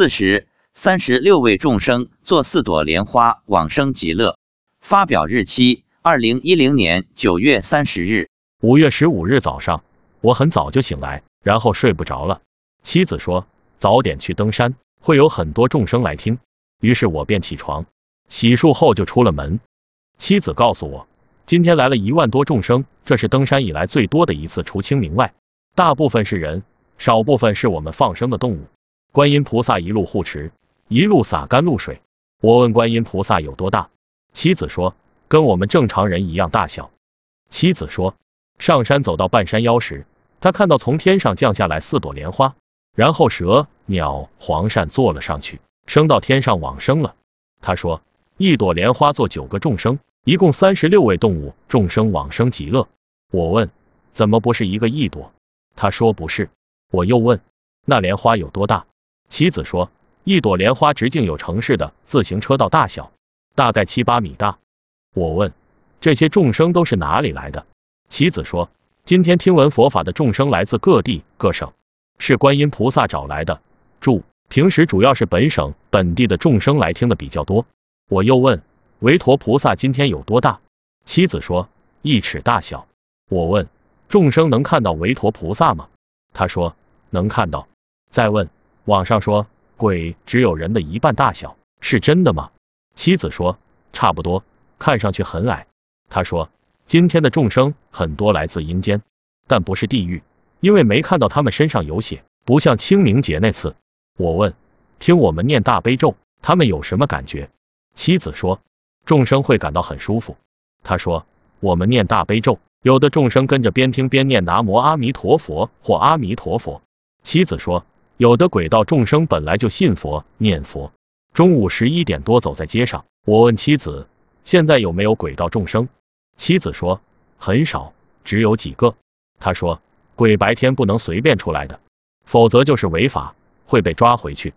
四时，三十六位众生做四朵莲花往生极乐。发表日期：二零一零年九月三十日。五月十五日早上，我很早就醒来，然后睡不着了。妻子说早点去登山，会有很多众生来听。于是我便起床，洗漱后就出了门。妻子告诉我，今天来了一万多众生，这是登山以来最多的一次，除清明外，大部分是人，少部分是我们放生的动物。观音菩萨一路护持，一路洒甘露水。我问观音菩萨有多大，妻子说跟我们正常人一样大小。妻子说。上山走到半山腰时，他看到从天上降下来四朵莲花，然后蛇、鸟、黄鳝坐了上去，升到天上往生了。他说，一朵莲花坐九个众生，一共三十六位动物众生往生极乐。我问，怎么不是一个一朵？他说不是。我又问，那莲花有多大？妻子说，一朵莲花直径有城市的自行车道大小，大概七八米大。我问，这些众生都是哪里来的？妻子说：“今天听闻佛法的众生来自各地各省，是观音菩萨找来的。注：平时主要是本省本地的众生来听的比较多。”我又问：“韦陀菩萨今天有多大？”妻子说：“一尺大小。”我问：“众生能看到韦陀菩萨吗？”他说：“能看到。”再问：“网上说鬼只有人的一半大小，是真的吗？”妻子说：“差不多，看上去很矮。”他说。今天的众生很多来自阴间，但不是地狱，因为没看到他们身上有血，不像清明节那次。我问，听我们念大悲咒，他们有什么感觉？妻子说，众生会感到很舒服。他说，我们念大悲咒，有的众生跟着边听边念南无阿弥陀佛或阿弥陀佛。妻子说，有的鬼道众生本来就信佛念佛。中午十一点多走在街上，我问妻子，现在有没有鬼道众生？妻子说很少，只有几个。他说鬼白天不能随便出来的，否则就是违法，会被抓回去。